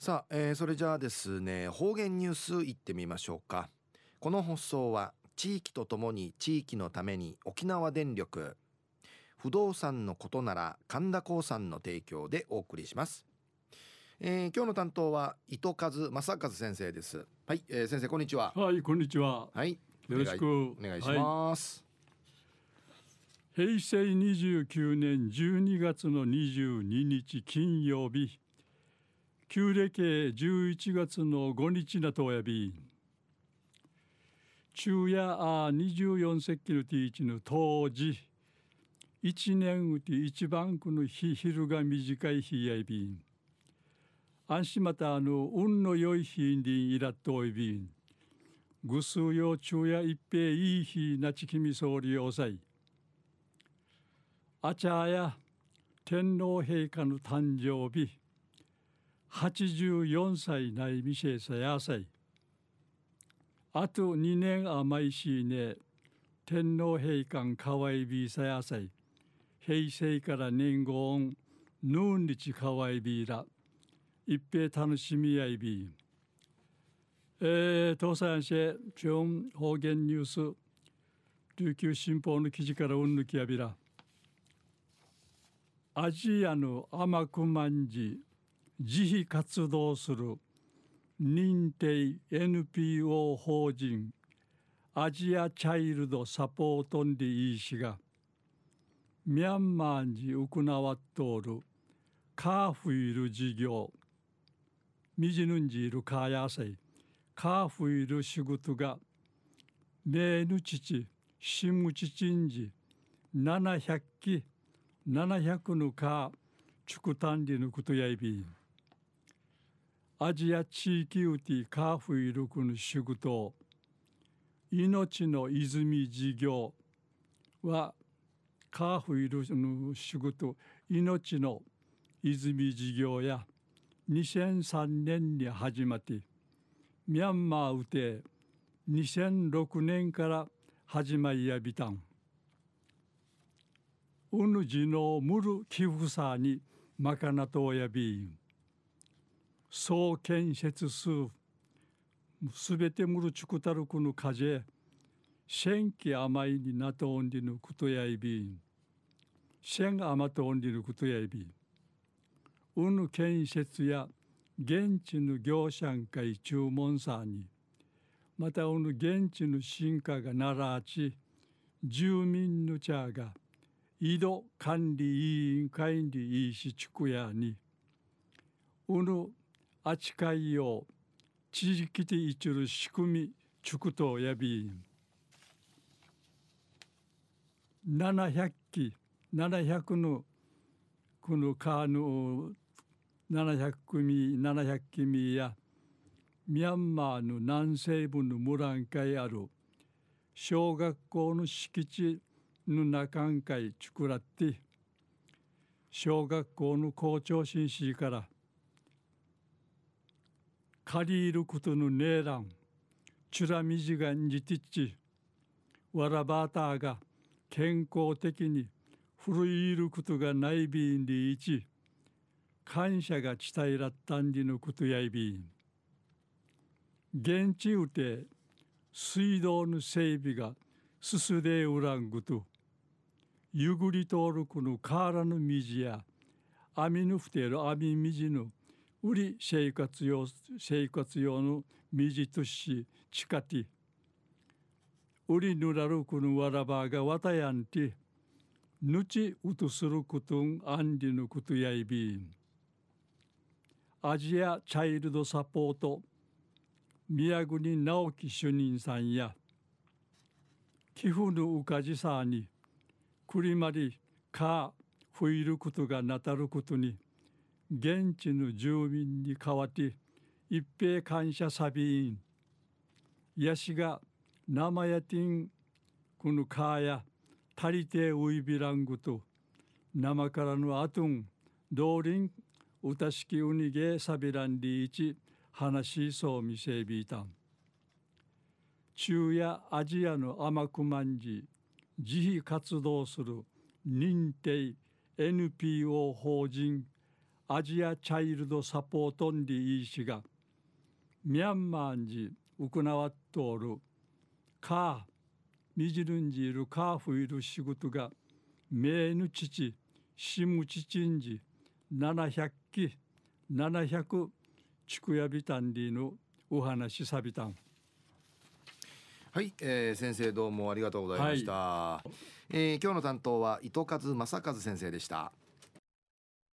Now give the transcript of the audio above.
さあ、えー、それじゃあですね方言ニュースいってみましょうか。この放送は地域とともに地域のために沖縄電力不動産のことなら神田興産の提供でお送りします、えー、今日の担当は伊藤和正和先生です。はい、えー、先生こんにちは。はいこんにちは。はいよろしく。お願いします、はい、平成29年12月の22日金曜日旧暦11月の5日なとやび昼夜24節気のティーチの当時一年うち一番この日昼が短い日やいびん安心またあの運の良い日にいらっといびんぐすうよ昼夜一平いい日なちきみ総理おさい。あちゃや天皇陛下の誕生日84歳ないみせさやさい。あと2年甘いしね。天皇陛下かわいびさやさい。平成から年号ヌーンリチかわいびら。一平楽しみやいび。えー、東西安市中方言ニュース。琉球新報の記事からうんぬきやびら。アジアの甘くまんじ。自費活動する認定 NPO 法人アジアチャイルドサポートンディ医師がミャンマーに行わっとおるカーフィル事業ミジヌンジールカーヤサイカーフィル仕事がメーヌチチシムチチンジ700機700のカーチュクタンリのことやいびんアジア地域ウティカーフイルクの仕事命の泉事業。はカーフイルクの仕事命の泉事業や。2003年に始まって。ミャンマーウテ。2006年から始まりやびたん。うぬじのむる寄付さにまかなとやびん。総建設数すべてむるちくたるくぬかじ千気甘いになとおんりぬことやいびん。千甘とおんりぬことやいびん。うぬ建設や現地の業者ん会注文さに。またうぬ現地の進化がならあち。住民の茶が。井戸管理委員会にいいしちくやに。うぬ扱いよ地域でいちる仕組み畜とやび700機700のこのカーヌ700組700組やミャンマーの南西部の村んかいある小学校の敷地の中んかい作らって小学校の校長紳士から借りることのねえらん、チュラミジガンジティッチ、わらばたが健康的に古いることがないびんでいち、感謝が伝えらったんでのことやいびん。現地うて水道の整備がすすでうらんぐと、ゆぐり通るこの瓦の水や網のふてる網水の売り生活用生活用の水とし近て売りぬらるくぬわらばがわたやんてぬちうとすることんあんりぬことやいびん。アジアチャイルドサポート。宮国直樹主任さんや。寄付のうかじさに。くりまりかふいることがなたることに。現地の住民に代わって一平感謝サビーン。ヤシが生やてんこのカーや足りてウイビラングと生からのあとん道林歌式ウニゲサビランリーチ話しそうみせびいたん。中やアジアの甘くまんじ自費活動する認定 NPO 法人アジアチャイルドサポートンリー氏がミャンマーに行わっとおるカーミジルンジいるカーフいる仕事が名ぬ父シムチチンジ700機700地区やびたんりのお話さびたん。はい、えー、先生どうもありがとうございました、はい、えー、今日の担当は糸数正和先生でした